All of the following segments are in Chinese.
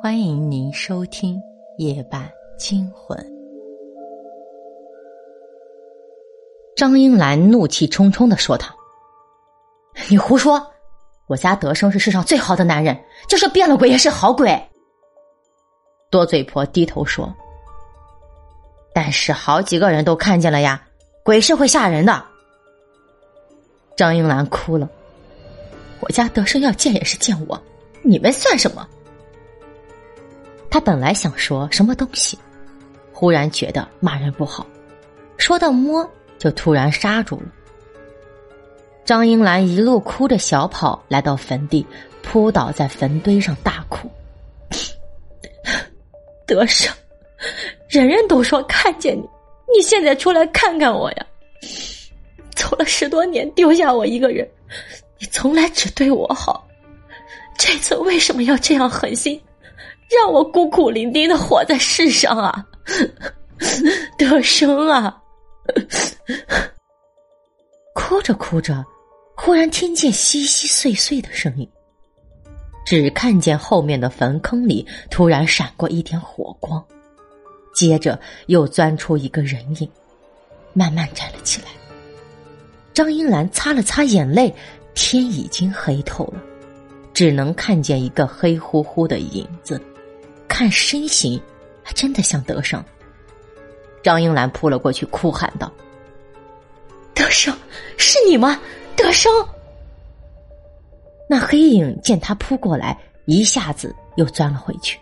欢迎您收听《夜半惊魂》。张英兰怒气冲冲的说：“道：“你胡说！我家德生是世上最好的男人，就是变了鬼也是好鬼。”多嘴婆低头说：“但是好几个人都看见了呀，鬼是会吓人的。”张英兰哭了：“我家德生要见也是见我，你们算什么？”他本来想说什么东西，忽然觉得骂人不好，说到摸就突然刹住了。张英兰一路哭着小跑来到坟地，扑倒在坟堆上大哭。德胜，人人都说看见你，你现在出来看看我呀！走了十多年，丢下我一个人，你从来只对我好，这次为什么要这样狠心？让我孤苦伶仃的活在世上啊，德生啊！哭着哭着，忽然听见稀稀碎碎的声音，只看见后面的坟坑里突然闪过一点火光，接着又钻出一个人影，慢慢站了起来。张英兰擦了擦眼泪，天已经黑透了，只能看见一个黑乎乎的影子。看身形，还真的像德生。张英兰扑了过去，哭喊道：“德生，是你吗？德生！”那黑影见他扑过来，一下子又钻了回去。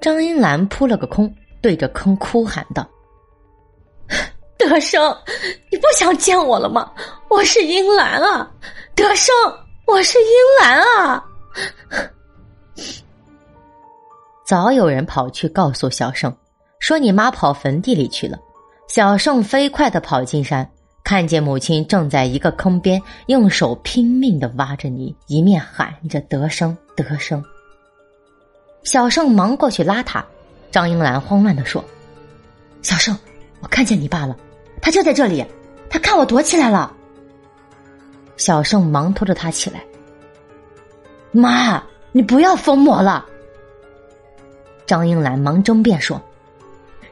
张英兰扑了个空，对着坑哭喊道：“德生，你不想见我了吗？我是英兰啊，德生，我是英兰啊！”早有人跑去告诉小盛，说你妈跑坟地里去了。小盛飞快的跑进山，看见母亲正在一个坑边用手拼命的挖着泥，一面喊着“得生得生”。小盛忙过去拉他，张英兰慌乱的说：“小盛，我看见你爸了，他就在这里，他看我躲起来了。”小盛忙拖着他起来：“妈，你不要疯魔了。”张英兰忙争辩说：“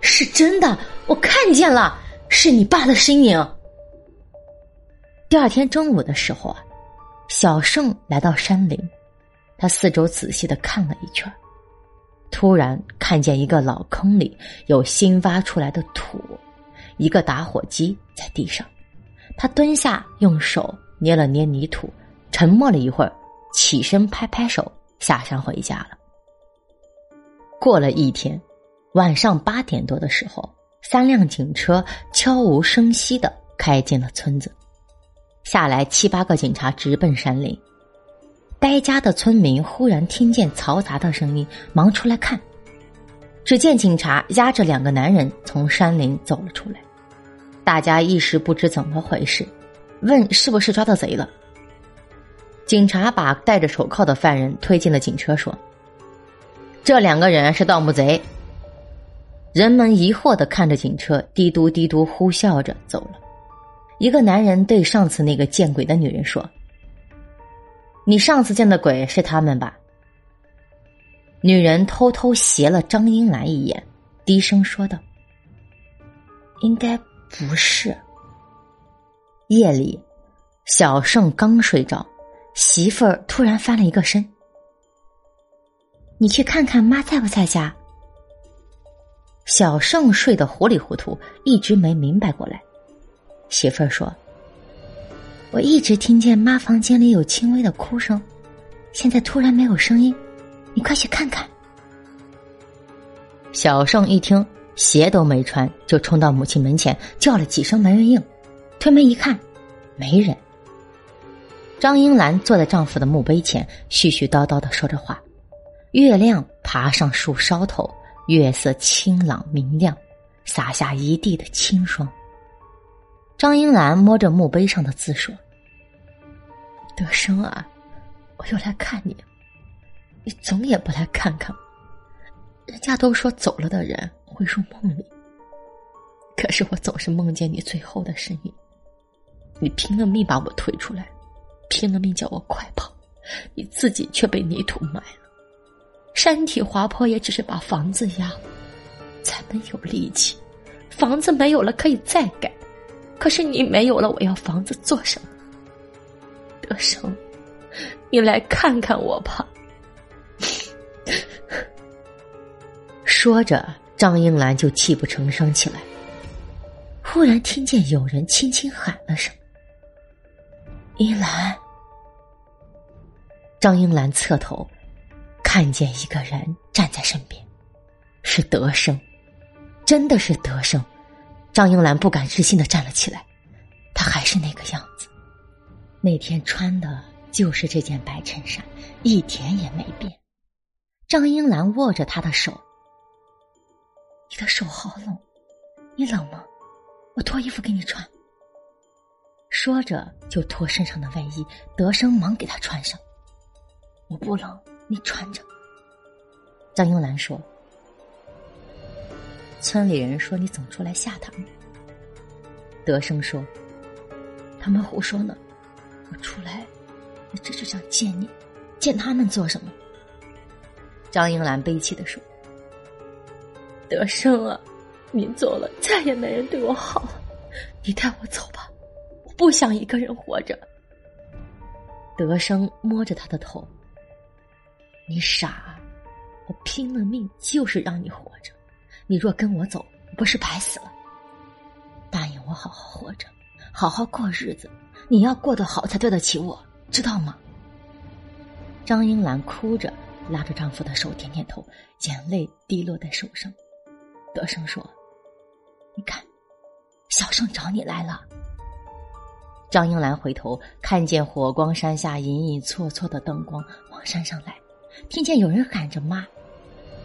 是真的，我看见了，是你爸的身影。”第二天中午的时候啊，小盛来到山林，他四周仔细的看了一圈，突然看见一个老坑里有新挖出来的土，一个打火机在地上，他蹲下用手捏了捏泥土，沉默了一会儿，起身拍拍手，下山回家了。过了一天，晚上八点多的时候，三辆警车悄无声息的开进了村子，下来七八个警察直奔山林。呆家的村民忽然听见嘈杂的声音，忙出来看，只见警察押着两个男人从山林走了出来，大家一时不知怎么回事，问是不是抓到贼了。警察把戴着手铐的犯人推进了警车，说。这两个人是盗墓贼。人们疑惑的看着警车，嘀嘟嘀嘟呼啸着走了。一个男人对上次那个见鬼的女人说：“你上次见的鬼是他们吧？”女人偷偷斜了张英兰一眼，低声说道：“应该不是。”夜里，小盛刚睡着，媳妇儿突然翻了一个身。你去看看妈在不在家。小盛睡得糊里糊涂，一直没明白过来。媳妇儿说：“我一直听见妈房间里有轻微的哭声，现在突然没有声音，你快去看看。”小盛一听，鞋都没穿，就冲到母亲门前叫了几声“没人应”，推门一看，没人。张英兰坐在丈夫的墓碑前，絮絮叨叨的说着话。月亮爬上树梢头，月色清朗明亮，洒下一地的清霜。张英兰摸着墓碑上的字说：“德生啊，我又来看你，你总也不来看看我。人家都说走了的人会入梦里，可是我总是梦见你最后的身影。你拼了命把我推出来，拼了命叫我快跑，你自己却被泥土埋了。”山体滑坡也只是把房子压了，才能有力气。房子没有了可以再盖，可是你没有了，我要房子做什么？德生，你来看看我吧。说着，张英兰就泣不成声起来。忽然听见有人轻轻喊了声：“英兰。”张英兰侧头，看见一个人站在身边，是德生，真的是德生。张英兰不敢置信的站了起来，他还是那个样子，那天穿的就是这件白衬衫，一点也没变。张英兰握着他的手。你的手好冷，你冷吗？我脱衣服给你穿。说着就脱身上的外衣，德生忙给他穿上。我不冷，你穿着。张英兰说：“村里人说你总出来吓他们。”德生说：“他们胡说呢，我出来，我只是想见你，见他们做什么？”张英兰悲戚的说。德生啊，你走了，再也没人对我好。你带我走吧，我不想一个人活着。德生摸着他的头，你傻，我拼了命就是让你活着。你若跟我走，不是白死了？答应我好好活着，好好过日子。你要过得好，才对得起我，知道吗？张英兰哭着拉着丈夫的手，点点头，眼泪滴落在手上。德生说：“你看，小胜找你来了。”张英兰回头看见火光山下隐隐绰绰的灯光往山上来，听见有人喊着“妈”。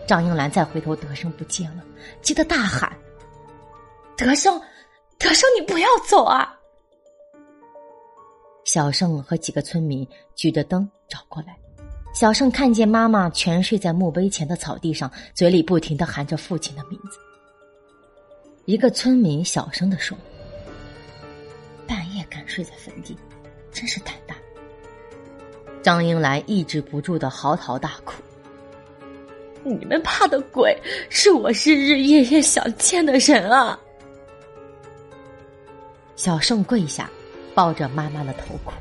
张英兰再回头，德生不见了，急得大喊：“德生，德生，你不要走啊！”小胜和几个村民举着灯找过来。小胜看见妈妈全睡在墓碑前的草地上，嘴里不停的喊着父亲的名字。一个村民小声的说：“半夜敢睡在坟地，真是胆大。”张英兰抑制不住的嚎啕大哭：“你们怕的鬼，是我日日夜夜想见的人啊！”小胜跪下，抱着妈妈的头哭。